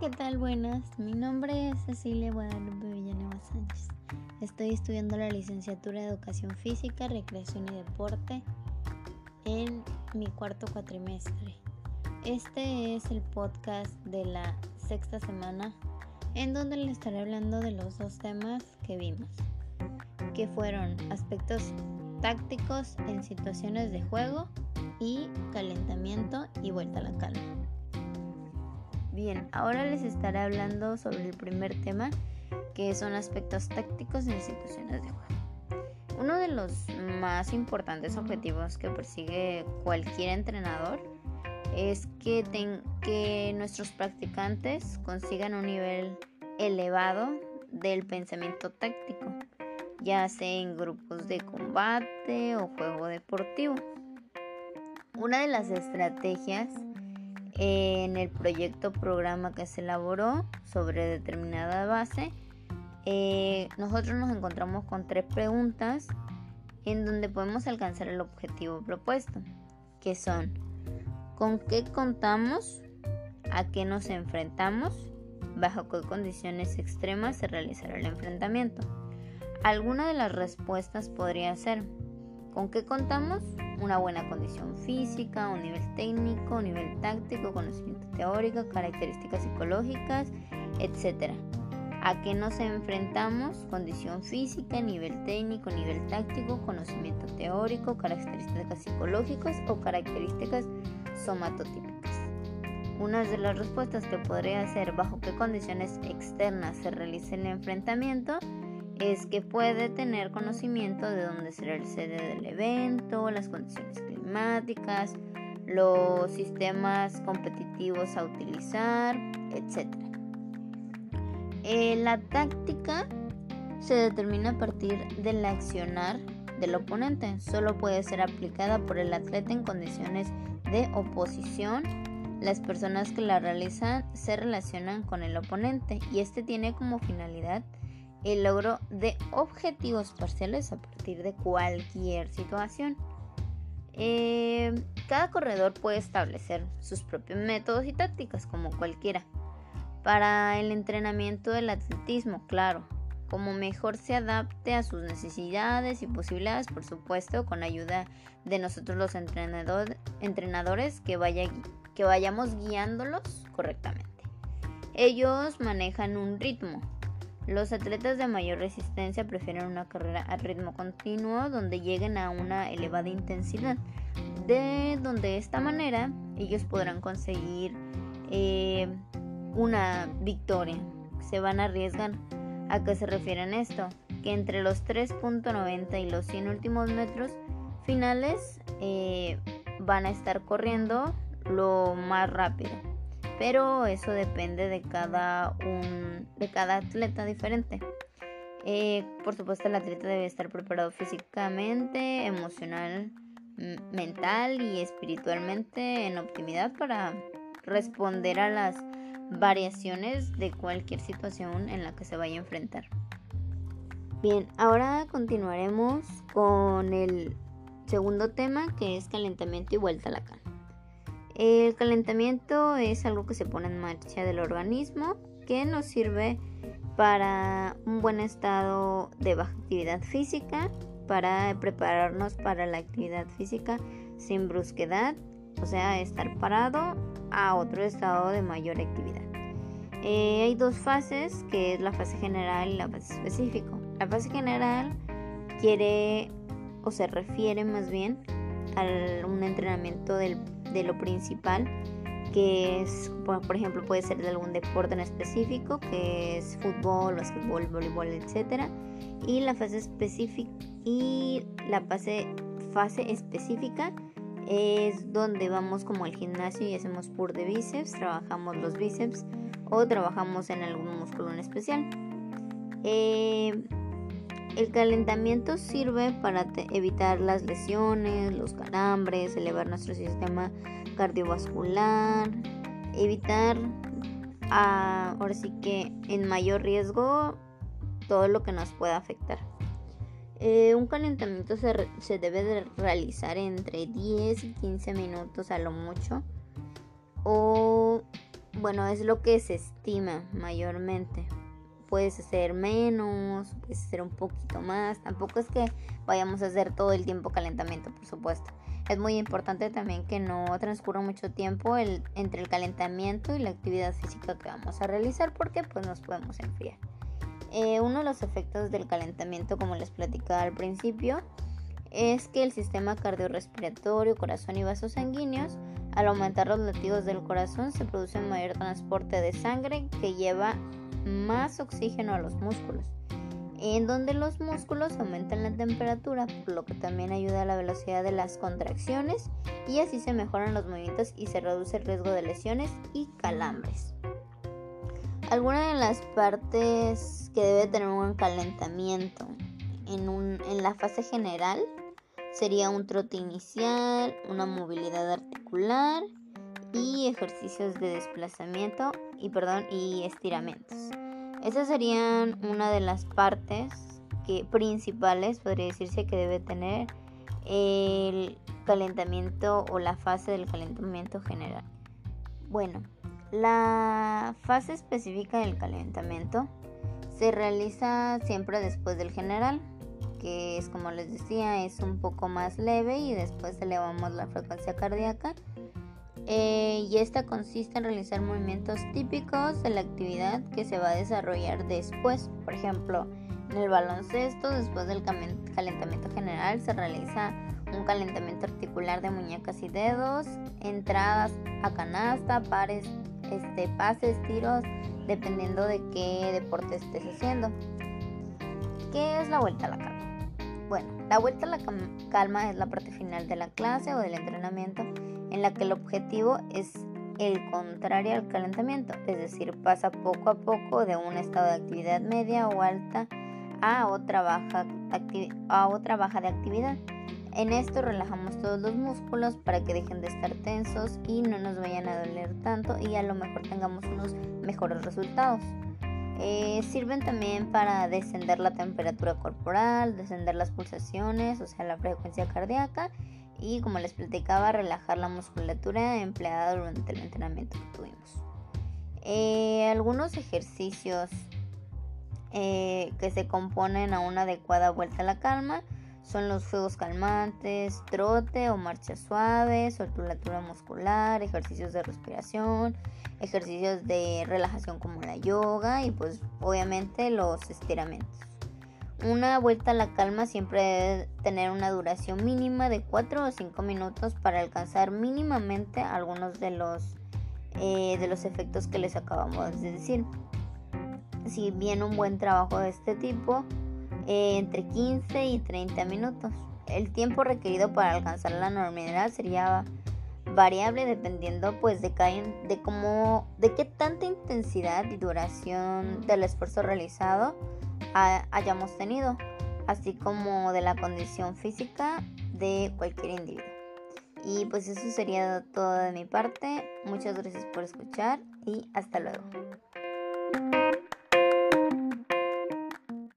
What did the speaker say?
¿qué tal? Buenas. Mi nombre es Cecilia Guadalupe Villanueva Sánchez. Estoy estudiando la licenciatura de Educación Física, Recreación y Deporte en mi cuarto cuatrimestre. Este es el podcast de la sexta semana en donde le estaré hablando de los dos temas que vimos, que fueron aspectos tácticos en situaciones de juego y calentamiento y vuelta a la calma. Bien, ahora les estaré hablando sobre el primer tema, que son aspectos tácticos en situaciones de juego. Uno de los más importantes objetivos que persigue cualquier entrenador es que, que nuestros practicantes consigan un nivel elevado del pensamiento táctico, ya sea en grupos de combate o juego deportivo. Una de las estrategias en el proyecto programa que se elaboró sobre determinada base, eh, nosotros nos encontramos con tres preguntas en donde podemos alcanzar el objetivo propuesto, que son ¿con qué contamos? ¿A qué nos enfrentamos? ¿Bajo qué condiciones extremas se realizará el enfrentamiento? Alguna de las respuestas podría ser ¿con qué contamos? Una buena condición física, un nivel técnico, un nivel táctico, conocimiento teórico, características psicológicas, etc. ¿A qué nos enfrentamos? Condición física, nivel técnico, nivel táctico, conocimiento teórico, características psicológicas o características somatotípicas. Una de las respuestas que podría ser bajo qué condiciones externas se realiza el enfrentamiento es que puede tener conocimiento de dónde será el sede del evento, las condiciones climáticas, los sistemas competitivos a utilizar, etc. Eh, la táctica se determina a partir del accionar del oponente. Solo puede ser aplicada por el atleta en condiciones de oposición. Las personas que la realizan se relacionan con el oponente y este tiene como finalidad el logro de objetivos parciales a partir de cualquier situación. Eh, cada corredor puede establecer sus propios métodos y tácticas como cualquiera. Para el entrenamiento del atletismo, claro, como mejor se adapte a sus necesidades y posibilidades, por supuesto, con ayuda de nosotros los entrenadores que vayamos guiándolos correctamente. Ellos manejan un ritmo, los atletas de mayor resistencia prefieren una carrera a ritmo continuo donde lleguen a una elevada intensidad, de donde de esta manera ellos podrán conseguir eh, una victoria. Se van a arriesgar. ¿A qué se refieren esto? Que entre los 3.90 y los 100 últimos metros finales eh, van a estar corriendo lo más rápido pero eso depende de cada, de cada atleta diferente. Eh, por supuesto, el atleta debe estar preparado físicamente, emocional, mental y espiritualmente en optimidad para responder a las variaciones de cualquier situación en la que se vaya a enfrentar. Bien, ahora continuaremos con el segundo tema que es calentamiento y vuelta a la cama. El calentamiento es algo que se pone en marcha del organismo que nos sirve para un buen estado de baja actividad física, para prepararnos para la actividad física sin brusquedad, o sea, estar parado a otro estado de mayor actividad. Eh, hay dos fases, que es la fase general y la fase específico. La fase general quiere o se refiere más bien a un entrenamiento del de lo principal, que es, por ejemplo, puede ser de algún deporte en específico, que es fútbol, básquetbol, voleibol, etc. Y la fase específica y la fase, fase específica es donde vamos como al gimnasio y hacemos pur de bíceps, trabajamos los bíceps o trabajamos en algún músculo en especial. Eh, el calentamiento sirve para evitar las lesiones, los calambres, elevar nuestro sistema cardiovascular, evitar ah, ahora sí que en mayor riesgo todo lo que nos pueda afectar. Eh, un calentamiento se, se, debe de realizar entre 10 y 15 minutos a lo mucho o bueno, es lo que se estima mayormente. Puedes hacer menos, puedes hacer un poquito más. Tampoco es que vayamos a hacer todo el tiempo calentamiento, por supuesto. Es muy importante también que no transcurra mucho tiempo entre el calentamiento y la actividad física que vamos a realizar porque pues nos podemos enfriar. Eh, uno de los efectos del calentamiento, como les platicaba al principio, es que el sistema cardiorrespiratorio, corazón y vasos sanguíneos, al aumentar los latidos del corazón, se produce mayor transporte de sangre que lleva más oxígeno a los músculos en donde los músculos aumentan la temperatura, lo que también ayuda a la velocidad de las contracciones y así se mejoran los movimientos y se reduce el riesgo de lesiones y calambres. Algunas de las partes que debe tener un calentamiento en, en la fase general sería un trote inicial, una movilidad articular y ejercicios de desplazamiento y, perdón, y estiramientos. Esas serían una de las partes que, principales, podría decirse, que debe tener el calentamiento o la fase del calentamiento general. Bueno, la fase específica del calentamiento se realiza siempre después del general, que es como les decía, es un poco más leve y después elevamos la frecuencia cardíaca eh, y esta consiste en realizar movimientos típicos de la actividad que se va a desarrollar después. Por ejemplo, en el baloncesto, después del calentamiento general, se realiza un calentamiento articular de muñecas y dedos, entradas a canasta, pares, este, pases, tiros, dependiendo de qué deporte estés haciendo. ¿Qué es la vuelta a la calma? Bueno, la vuelta a la calma es la parte final de la clase o del entrenamiento en la que el objetivo es el contrario al calentamiento, es decir, pasa poco a poco de un estado de actividad media o alta a otra baja, a otra baja de actividad. En esto relajamos todos los músculos para que dejen de estar tensos y no nos vayan a doler tanto y a lo mejor tengamos unos mejores resultados. Eh, sirven también para descender la temperatura corporal, descender las pulsaciones, o sea, la frecuencia cardíaca y como les platicaba relajar la musculatura empleada durante el entrenamiento que tuvimos. Eh, algunos ejercicios eh, que se componen a una adecuada vuelta a la calma son los juegos calmantes, trote o marcha suave, solturatura muscular, ejercicios de respiración, ejercicios de relajación como la yoga y pues obviamente los estiramientos. Una vuelta a la calma siempre debe tener una duración mínima de 4 o 5 minutos para alcanzar mínimamente algunos de los, eh, de los efectos que les acabamos de decir. Si bien un buen trabajo de este tipo, eh, entre 15 y 30 minutos. El tiempo requerido para alcanzar la normalidad sería variable dependiendo pues de, cómo de qué tanta intensidad y duración del esfuerzo realizado hayamos tenido, así como de la condición física de cualquier individuo. Y pues eso sería todo de mi parte. Muchas gracias por escuchar y hasta luego.